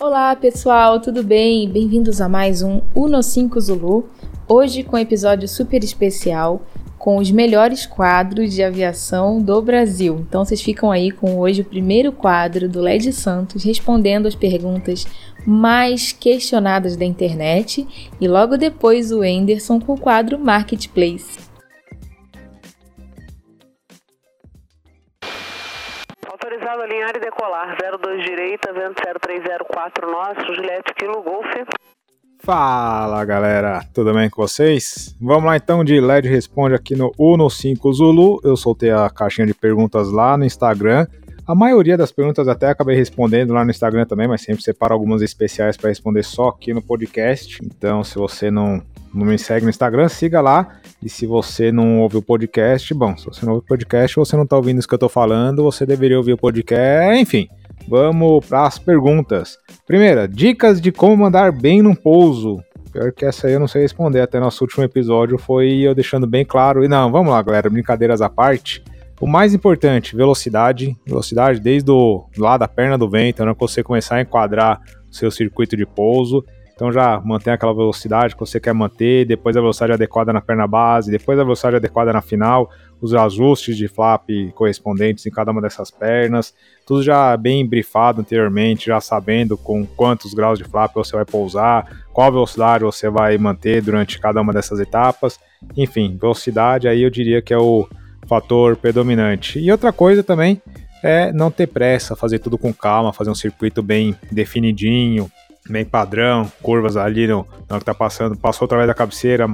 Olá pessoal, tudo bem? Bem-vindos a mais um Uno 5 Zulu. Hoje com um episódio super especial com os melhores quadros de aviação do Brasil. Então vocês ficam aí com hoje o primeiro quadro do LED Santos respondendo as perguntas mais questionadas da internet e logo depois o Enderson com o quadro Marketplace. Autorizado a alinhar e decolar. 02 direita, vento 0304 nosso, Juliette Kilo Golf. Fala galera, tudo bem com vocês? Vamos lá então de LED Responde aqui no Uno 5 Zulu. Eu soltei a caixinha de perguntas lá no Instagram. A maioria das perguntas até acabei respondendo lá no Instagram também, mas sempre separo algumas especiais para responder só aqui no podcast. Então, se você não, não me segue no Instagram, siga lá. E se você não ouve o podcast, bom, se você não ouve o podcast, você não está ouvindo isso que eu estou falando, você deveria ouvir o podcast, enfim. Vamos para as perguntas. Primeira, dicas de como mandar bem num pouso. Pior que essa aí eu não sei responder. Até nosso último episódio foi eu deixando bem claro. E não, vamos lá, galera, brincadeiras à parte. O mais importante, velocidade. Velocidade desde o lá da perna do vento, né, você começar a enquadrar o seu circuito de pouso. Então já mantém aquela velocidade que você quer manter, depois a velocidade adequada na perna base, depois a velocidade adequada na final, os ajustes de flap correspondentes em cada uma dessas pernas, tudo já bem brifado anteriormente, já sabendo com quantos graus de flap você vai pousar, qual velocidade você vai manter durante cada uma dessas etapas. Enfim, velocidade aí eu diria que é o fator predominante. E outra coisa também é não ter pressa, fazer tudo com calma, fazer um circuito bem definidinho, bem padrão, curvas ali no, no que tá passando, passou através da cabeceira,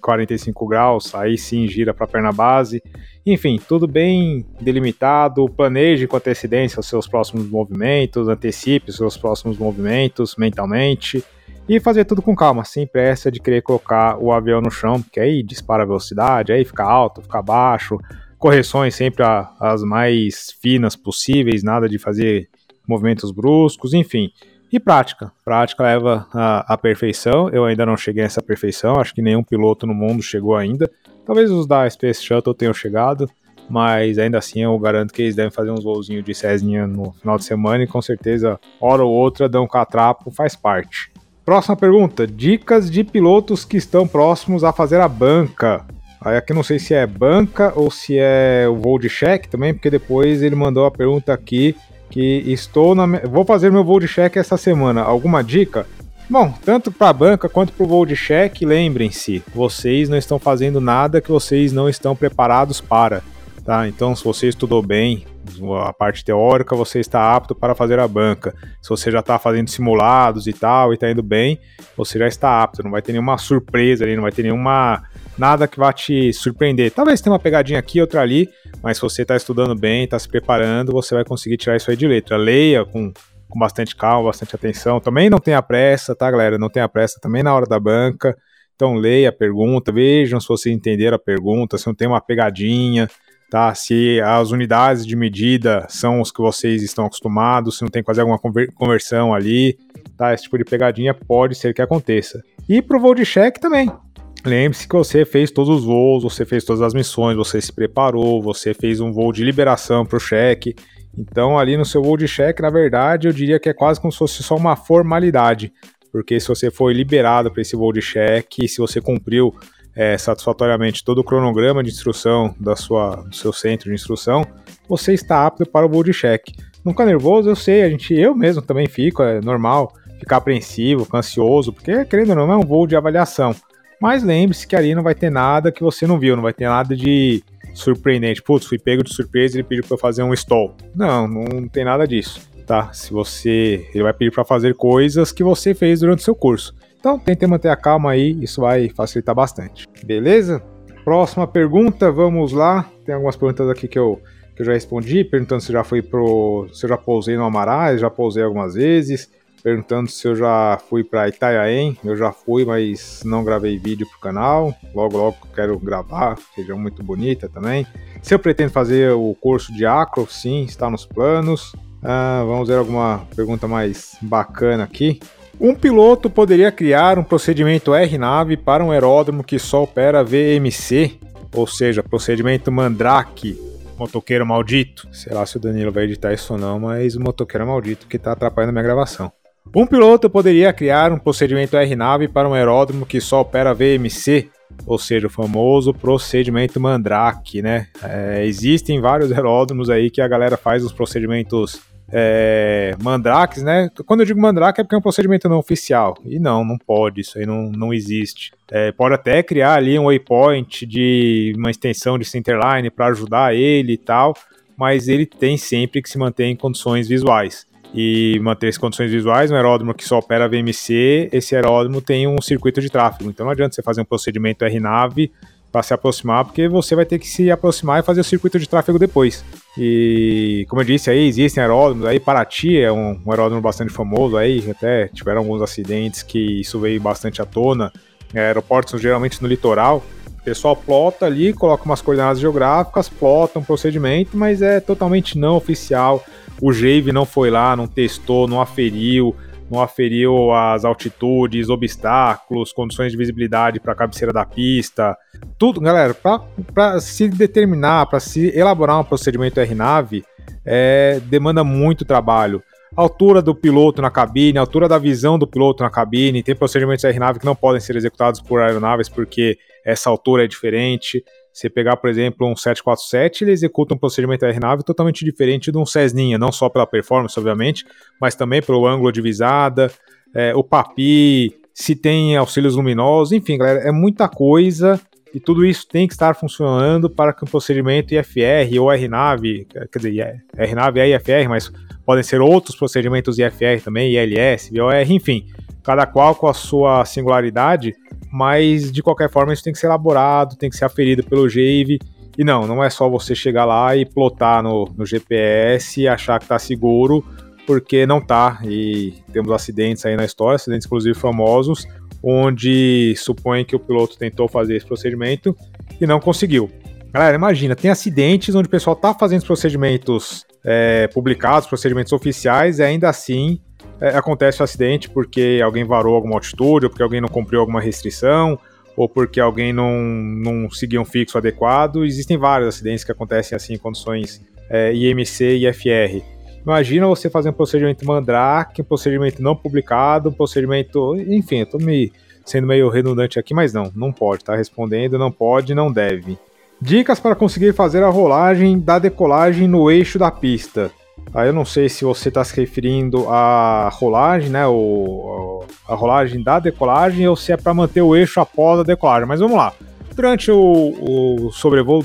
45 graus, aí sim gira para a perna base. Enfim, tudo bem delimitado, planeje com antecedência os seus próximos movimentos, antecipe os seus próximos movimentos mentalmente e fazer tudo com calma, sem pressa de querer colocar o avião no chão, porque aí dispara a velocidade, aí fica alto, fica baixo, correções sempre as mais finas possíveis, nada de fazer movimentos bruscos, enfim. E prática. Prática leva à, perfeição. Eu ainda não cheguei a essa perfeição. Acho que nenhum piloto no mundo chegou ainda. Talvez os da Space Shuttle tenham chegado. Mas ainda assim eu garanto que eles devem fazer uns voozinhos de Cezinha no final de semana. E com certeza, hora ou outra, dão um catrapo, faz parte. Próxima pergunta: Dicas de pilotos que estão próximos a fazer a banca. Aí aqui não sei se é banca ou se é o voo de cheque também, porque depois ele mandou a pergunta aqui que estou na. Vou fazer meu voo de cheque essa semana. Alguma dica? Bom, tanto para a banca quanto para o voo de cheque, lembrem-se, vocês não estão fazendo nada que vocês não estão preparados para. Tá? Então, se você estudou bem a parte teórica, você está apto para fazer a banca. Se você já está fazendo simulados e tal e está indo bem, você já está apto. Não vai ter nenhuma surpresa ali, não vai ter nenhuma nada que vá te surpreender. Talvez tenha uma pegadinha aqui, outra ali, mas se você está estudando bem, está se preparando, você vai conseguir tirar isso aí de letra. Leia com, com bastante calma, bastante atenção. Também não tenha pressa, tá, galera? Não tenha pressa também na hora da banca. Então leia a pergunta, vejam se vocês entenderam a pergunta, se não tem uma pegadinha, tá? Se as unidades de medida são os que vocês estão acostumados, se não tem que fazer alguma conversão ali, tá? Esse tipo de pegadinha pode ser que aconteça. E pro voo de cheque também. Lembre-se que você fez todos os voos, você fez todas as missões, você se preparou, você fez um voo de liberação para o cheque. Então, ali no seu voo de cheque, na verdade, eu diria que é quase como se fosse só uma formalidade. Porque se você foi liberado para esse voo de cheque, se você cumpriu é, satisfatoriamente todo o cronograma de instrução da sua, do seu centro de instrução, você está apto para o de cheque. Nunca nervoso, eu sei, a gente, eu mesmo também fico, é normal ficar apreensivo, ansioso, porque querendo ou não, é um voo de avaliação. Mas lembre-se que ali não vai ter nada que você não viu, não vai ter nada de surpreendente. Putz, fui pego de surpresa e ele pediu para eu fazer um stall. Não, não tem nada disso, tá? Se você, ele vai pedir para fazer coisas que você fez durante o seu curso. Então, tente manter a calma aí, isso vai facilitar bastante. Beleza? Próxima pergunta, vamos lá. Tem algumas perguntas aqui que eu, que eu já respondi, perguntando se já fui pro, se eu já pousei no Amarais, já pousei algumas vezes perguntando se eu já fui para Itanhaém. Eu já fui, mas não gravei vídeo pro canal. Logo, logo quero gravar, região muito bonita também. Se eu pretendo fazer o curso de acro, sim, está nos planos. Ah, vamos ver alguma pergunta mais bacana aqui. Um piloto poderia criar um procedimento RNAV para um aeródromo que só opera VMC, ou seja, procedimento Mandrake, motoqueiro maldito. Sei lá se o Danilo vai editar isso ou não, mas o motoqueiro maldito que está atrapalhando a minha gravação. Um piloto poderia criar um procedimento RNAV para um aeródromo que só opera VMC, ou seja, o famoso procedimento Mandrake, né? É, existem vários aeródromos aí que a galera faz os procedimentos é, Mandrakes, né? Quando eu digo Mandrake é porque é um procedimento não oficial. E não, não pode, isso aí não, não existe. É, pode até criar ali um waypoint de uma extensão de centerline para ajudar ele e tal, mas ele tem sempre que se manter em condições visuais e manter as condições visuais, um aeródromo que só opera VMC, esse aeródromo tem um circuito de tráfego. Então não adianta você fazer um procedimento RNAV para se aproximar, porque você vai ter que se aproximar e fazer o circuito de tráfego depois. E como eu disse aí, existem aeródromos aí, Paraty é um, um aeródromo bastante famoso aí, até tiveram alguns acidentes que isso veio bastante à tona. É, aeroportos geralmente no litoral, o pessoal plota ali, coloca umas coordenadas geográficas, plota um procedimento, mas é totalmente não oficial o Jave não foi lá, não testou, não aferiu, não aferiu as altitudes, obstáculos, condições de visibilidade para a cabeceira da pista. Tudo, galera, para se determinar, para se elaborar um procedimento RNAV, é, demanda muito trabalho. Altura do piloto na cabine, altura da visão do piloto na cabine, tem procedimentos RNAV que não podem ser executados por aeronaves porque essa altura é diferente. Você pegar, por exemplo, um 747, ele executa um procedimento RNAV totalmente diferente de um Cessninha, não só pela performance, obviamente, mas também pelo ângulo de visada, é, o PAPI, se tem auxílios luminosos, enfim, galera, é muita coisa e tudo isso tem que estar funcionando para que o procedimento IFR ou RNAV, quer dizer, RNAV é IFR, mas podem ser outros procedimentos IFR também, ILS, VOR, enfim, cada qual com a sua singularidade, mas de qualquer forma isso tem que ser elaborado, tem que ser aferido pelo Jave. E não, não é só você chegar lá e plotar no, no GPS e achar que está seguro, porque não tá. E temos acidentes aí na história, acidentes inclusive famosos, onde supõe que o piloto tentou fazer esse procedimento e não conseguiu. Galera, imagina, tem acidentes onde o pessoal está fazendo os procedimentos é, publicados, procedimentos oficiais, e ainda assim é, acontece o um acidente porque alguém varou alguma altitude, ou porque alguém não cumpriu alguma restrição, ou porque alguém não, não seguiu um fixo adequado. Existem vários acidentes que acontecem assim em condições é, IMC e FR. Imagina você fazer um procedimento Mandrake, um procedimento não publicado, um procedimento. Enfim, eu tô me sendo meio redundante aqui, mas não, não pode, tá respondendo, não pode, não deve. Dicas para conseguir fazer a rolagem da decolagem no eixo da pista. Aí eu não sei se você está se referindo à rolagem, né? O, a rolagem da decolagem ou se é para manter o eixo após a decolagem. Mas vamos lá. Durante o, o sobrevoo,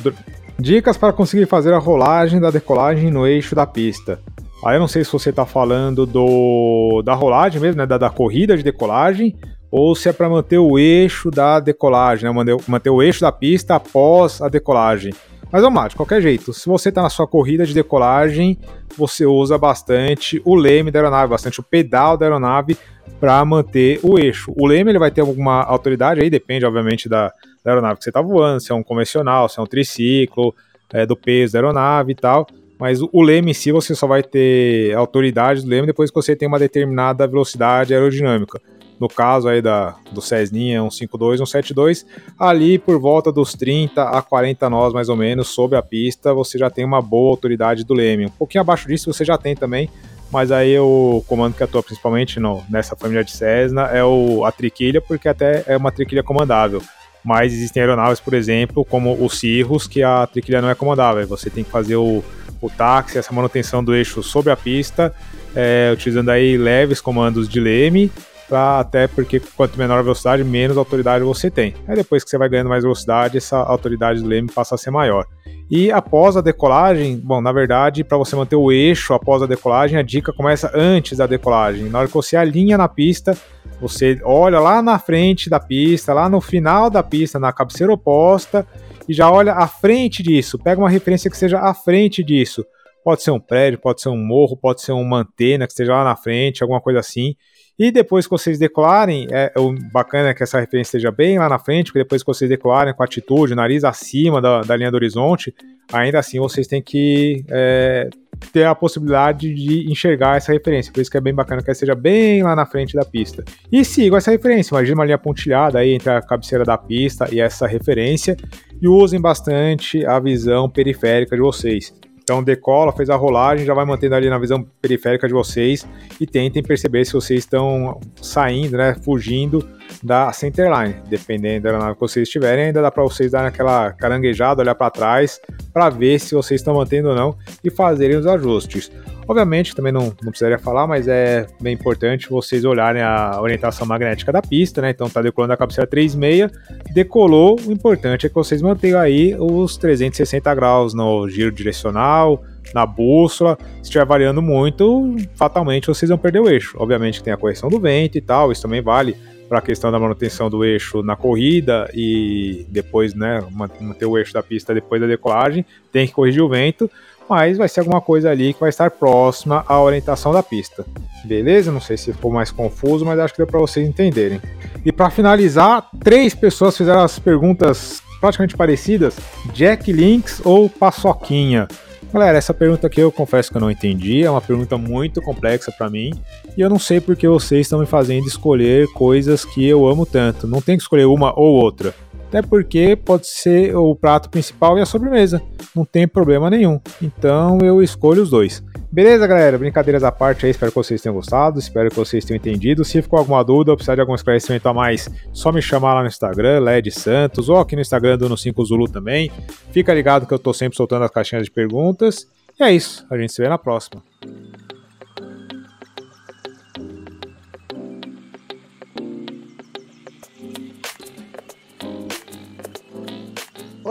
dicas para conseguir fazer a rolagem da decolagem no eixo da pista. Aí eu não sei se você está falando do da rolagem mesmo, né? Da, da corrida de decolagem ou se é para manter o eixo da decolagem, né? Manter, manter o eixo da pista após a decolagem. Mas vamos lá, de qualquer jeito, se você está na sua corrida de decolagem, você usa bastante o leme da aeronave, bastante o pedal da aeronave para manter o eixo. O leme ele vai ter alguma autoridade aí, depende obviamente da, da aeronave que você está voando, se é um convencional, se é um triciclo, é, do peso da aeronave e tal. Mas o leme em si você só vai ter autoridade do leme depois que você tem uma determinada velocidade aerodinâmica no caso aí da, do Cessninha 152, 172, ali por volta dos 30 a 40 nós mais ou menos sobre a pista, você já tem uma boa autoridade do leme. Um pouquinho abaixo disso você já tem também, mas aí o comando que atua principalmente no, nessa família de Cessna é o, a triquilha, porque até é uma triquilha comandável. Mas existem aeronaves, por exemplo, como o Cirrus, que a triquilha não é comandável. Você tem que fazer o, o táxi, essa manutenção do eixo sobre a pista, é, utilizando aí leves comandos de leme pra, até porque quanto menor a velocidade, menos autoridade você tem. Aí depois que você vai ganhando mais velocidade, essa autoridade do leme passa a ser maior. E após a decolagem, bom, na verdade, para você manter o eixo após a decolagem, a dica começa antes da decolagem. Na hora que você alinha na pista, você olha lá na frente da pista, lá no final da pista, na cabeceira oposta, e já olha à frente disso. Pega uma referência que seja à frente disso. Pode ser um prédio, pode ser um morro, pode ser uma antena que esteja lá na frente, alguma coisa assim. E depois que vocês decolarem, é, o bacana é que essa referência esteja bem lá na frente, porque depois que vocês decolarem com atitude, nariz acima da, da linha do horizonte, ainda assim vocês têm que é, ter a possibilidade de enxergar essa referência. Por isso que é bem bacana que ela esteja bem lá na frente da pista. E sigam essa referência. Imagina uma linha pontilhada aí entre a cabeceira da pista e essa referência. E usem bastante a visão periférica de vocês. Então decola, fez a rolagem, já vai mantendo ali na visão periférica de vocês e tentem perceber se vocês estão saindo, né, fugindo da centerline. Dependendo da nave que vocês estiverem, ainda dá para vocês darem aquela caranguejada, olhar para trás, para ver se vocês estão mantendo ou não e fazerem os ajustes. Obviamente, também não, não precisaria falar, mas é bem importante vocês olharem a orientação magnética da pista, né? Então tá decolando a cabeceira 36, decolou, o importante é que vocês mantenham aí os 360 graus no giro direcional, na bússola. Se estiver variando muito, fatalmente vocês vão perder o eixo. Obviamente tem a correção do vento e tal, isso também vale para a questão da manutenção do eixo na corrida e depois, né, manter o eixo da pista depois da decolagem, tem que corrigir o vento, mas vai ser alguma coisa ali que vai estar próxima à orientação da pista. Beleza? Não sei se ficou mais confuso, mas acho que deu para vocês entenderem. E para finalizar, três pessoas fizeram as perguntas praticamente parecidas: Jack Links ou Paçoquinha? Galera, essa pergunta aqui eu confesso que eu não entendi, é uma pergunta muito complexa para mim, e eu não sei porque vocês estão me fazendo escolher coisas que eu amo tanto. Não tem que escolher uma ou outra. Até porque pode ser o prato principal e a sobremesa. Não tem problema nenhum. Então eu escolho os dois. Beleza, galera? Brincadeiras à parte aí, espero que vocês tenham gostado, espero que vocês tenham entendido. Se ficou alguma dúvida ou precisar de algum esclarecimento a mais, só me chamar lá no Instagram, Led Santos, ou aqui no Instagram do No 5 Zulu também. Fica ligado que eu tô sempre soltando as caixinhas de perguntas. E é isso, a gente se vê na próxima.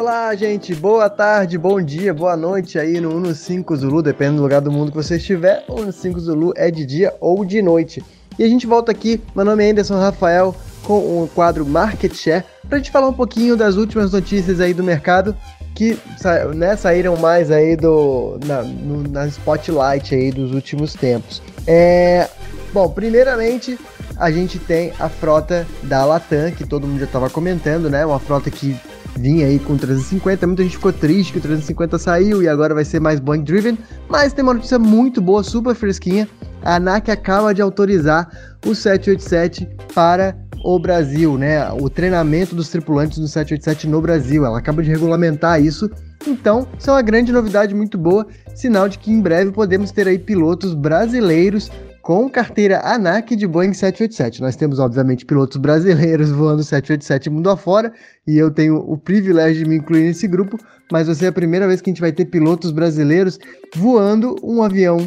Olá, gente. Boa tarde, bom dia, boa noite aí no Uno 5 Zulu, dependendo do lugar do mundo que você estiver. O Uno 5 Zulu é de dia ou de noite. E a gente volta aqui, meu nome é Anderson Rafael, com o quadro Market Share, para a gente falar um pouquinho das últimas notícias aí do mercado que né, saíram mais aí do na, no, na spotlight aí dos últimos tempos. É, bom, primeiramente a gente tem a frota da Latam, que todo mundo já estava comentando, né? Uma frota que vinha aí com 350. Muita gente ficou triste que o 350 saiu e agora vai ser mais Boeing Driven. Mas tem uma notícia muito boa, super fresquinha. A ANAC acaba de autorizar o 787 para o Brasil, né? O treinamento dos tripulantes do 787 no Brasil. Ela acaba de regulamentar isso. Então, isso é uma grande novidade muito boa, sinal de que em breve podemos ter aí pilotos brasileiros com carteira ANAC de Boeing 787. Nós temos, obviamente, pilotos brasileiros voando 787 mundo afora, e eu tenho o privilégio de me incluir nesse grupo, mas vai ser a primeira vez que a gente vai ter pilotos brasileiros voando um avião,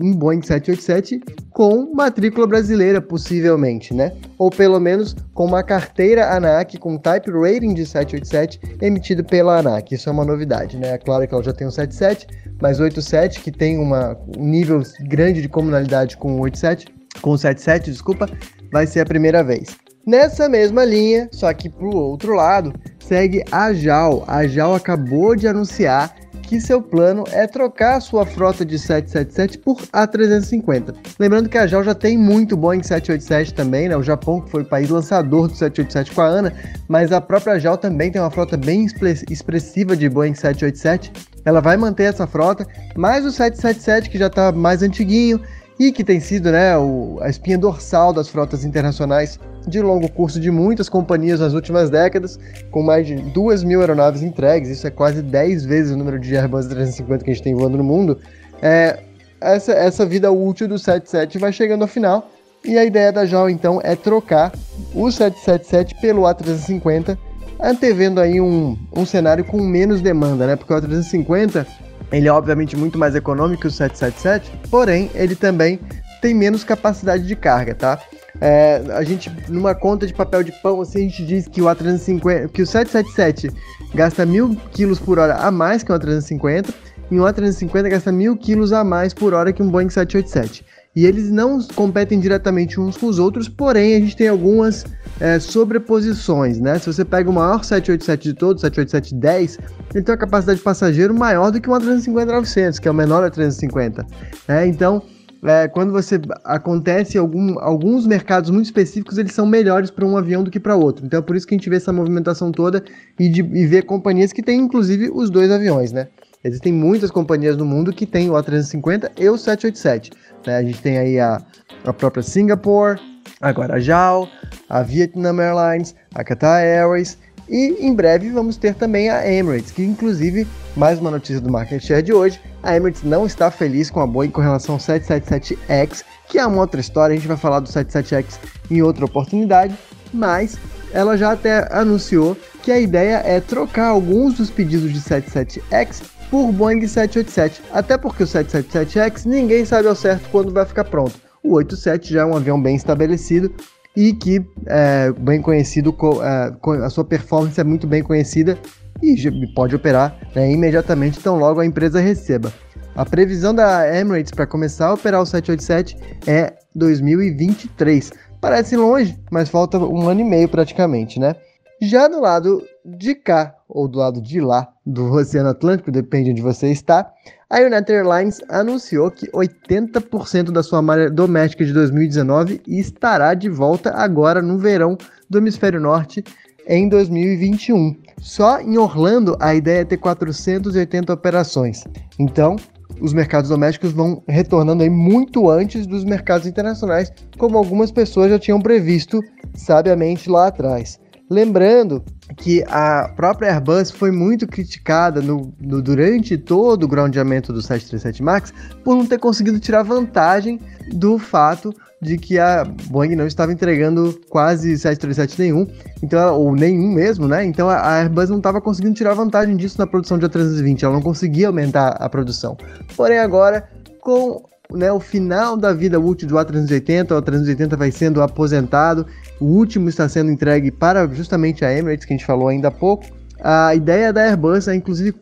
um Boeing 787, com matrícula brasileira, possivelmente, né? Ou pelo menos com uma carteira ANAC com type rating de 787 emitido pela ANAC. Isso é uma novidade, né? É claro que ela já tem um 77, mas 87, que tem uma, um nível grande de comunalidade com o 87, com o 77, desculpa, vai ser a primeira vez. Nessa mesma linha, só que para o outro lado, segue a JAL. A JAL acabou de anunciar que seu plano é trocar sua frota de 777 por A350. Lembrando que a JAL já tem muito Boeing 787 também, né? O Japão que foi o país lançador do 787 com a ANA, mas a própria JAL também tem uma frota bem expressiva de Boeing 787. Ela vai manter essa frota, mas o 777 que já está mais antiguinho e que tem sido né, o, a espinha dorsal das frotas internacionais de longo curso de muitas companhias nas últimas décadas, com mais de 2 mil aeronaves entregues, isso é quase 10 vezes o número de Airbus 350 que a gente tem voando no mundo, é, essa, essa vida útil do 77 vai chegando ao final, e a ideia da JAL então é trocar o 777 pelo A350, antevendo aí um, um cenário com menos demanda, né? Porque o A350 ele é obviamente muito mais econômico que o 777, porém ele também tem menos capacidade de carga, tá? É, a gente, numa conta de papel de pão, assim, a gente diz que o A350, que o 777 gasta mil quilos por hora a mais que o A350, e o A350 gasta mil quilos a mais por hora que um Boeing 787. E eles não competem diretamente uns com os outros, porém a gente tem algumas é, sobreposições, né? Se você pega o maior 787 de todos, 787-10, ele tem uma capacidade de passageiro maior do que o A350-900, que é o menor da 350. Né? Então, é, quando você acontece algum, alguns mercados muito específicos, eles são melhores para um avião do que para outro. Então é por isso que a gente vê essa movimentação toda e, de, e vê companhias que têm inclusive os dois aviões, né? Existem muitas companhias no mundo que têm o A350 e o 787. Né? A gente tem aí a, a própria Singapore, a JAL, a Vietnam Airlines, a Qatar Airways E em breve vamos ter também a Emirates, que inclusive, mais uma notícia do market share de hoje, a Emirates não está feliz com a Boeing com relação ao 777X, que é uma outra história, a gente vai falar do 77X em outra oportunidade, mas ela já até anunciou que a ideia é trocar alguns dos pedidos de 77X por Boeing 787, até porque o 777X ninguém sabe ao certo quando vai ficar pronto. O 87 já é um avião bem estabelecido e que é bem conhecido, é, a sua performance é muito bem conhecida e pode operar né, imediatamente tão logo a empresa receba. A previsão da Emirates para começar a operar o 787 é 2023. Parece longe, mas falta um ano e meio praticamente, né? Já do lado de cá, ou do lado de lá do Oceano Atlântico, depende de você está, a United Airlines anunciou que 80% da sua malha doméstica de 2019 estará de volta agora no verão do Hemisfério Norte em 2021. Só em Orlando a ideia é ter 480 operações. Então, os mercados domésticos vão retornando aí muito antes dos mercados internacionais, como algumas pessoas já tinham previsto sabiamente lá atrás. Lembrando que a própria Airbus foi muito criticada no, no, durante todo o groundamento do 737 MAX por não ter conseguido tirar vantagem do fato de que a Boeing não estava entregando quase 737 nenhum, então, ou nenhum mesmo, né? Então a Airbus não estava conseguindo tirar vantagem disso na produção de A320, ela não conseguia aumentar a produção. Porém, agora, com né, o final da vida útil do A380, o A380 vai sendo aposentado, o último está sendo entregue para justamente a Emirates, que a gente falou ainda há pouco. A ideia da Airbus é, inclusive,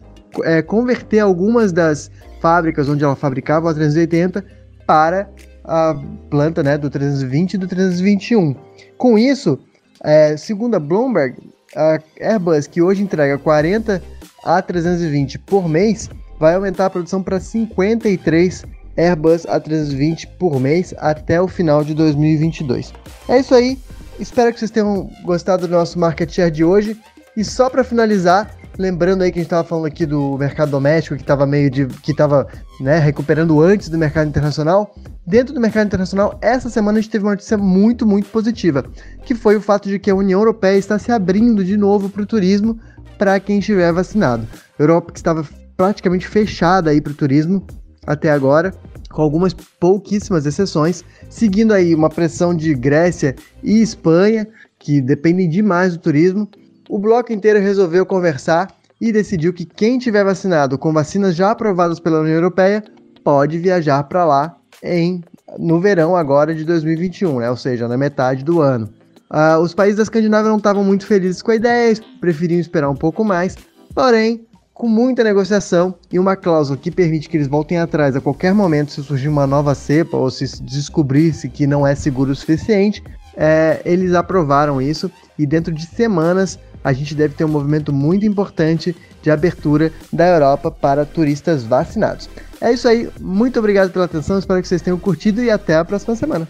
é, converter algumas das fábricas onde ela fabricava o A380 para a planta né, do 320 e do 321. Com isso, é, segundo a Bloomberg, a Airbus, que hoje entrega 40 A320 por mês, vai aumentar a produção para 53 Airbus A320 por mês até o final de 2022. É isso aí, espero que vocês tenham gostado do nosso market share de hoje. E só para finalizar, lembrando aí que a gente estava falando aqui do mercado doméstico, que estava meio de. que estava né, recuperando antes do mercado internacional. Dentro do mercado internacional, essa semana a gente teve uma notícia muito, muito positiva, que foi o fato de que a União Europeia está se abrindo de novo para o turismo para quem estiver vacinado. Europa que estava praticamente fechada aí para o turismo até agora, com algumas pouquíssimas exceções, seguindo aí uma pressão de Grécia e Espanha, que dependem demais do turismo. O bloco inteiro resolveu conversar e decidiu que quem tiver vacinado com vacinas já aprovadas pela União Europeia pode viajar para lá em no verão agora de 2021, né? ou seja, na metade do ano. Uh, os países da Escandinávia não estavam muito felizes com a ideia, preferiam esperar um pouco mais, porém com muita negociação e uma cláusula que permite que eles voltem atrás a qualquer momento se surgir uma nova cepa ou se descobrisse que não é seguro o suficiente, é, eles aprovaram isso e dentro de semanas a gente deve ter um movimento muito importante de abertura da Europa para turistas vacinados. É isso aí, muito obrigado pela atenção, espero que vocês tenham curtido e até a próxima semana.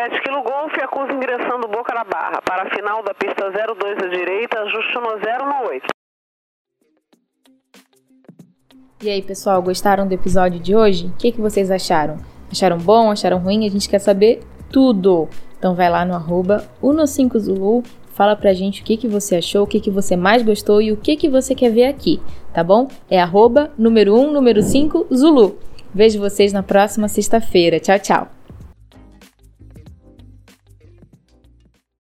Juliette Kilo Golf acusa ingressando Boca da Barra. Para a final da pista 02 à direita, ajuste no 0 no 8. E aí, pessoal, gostaram do episódio de hoje? O que, que vocês acharam? Acharam bom? Acharam ruim? A gente quer saber tudo. Então vai lá no arroba Uno5Zulu, fala pra gente o que, que você achou, o que, que você mais gostou e o que, que você quer ver aqui, tá bom? É arroba número 1, número 5, Zulu. Vejo vocês na próxima sexta-feira. Tchau, tchau.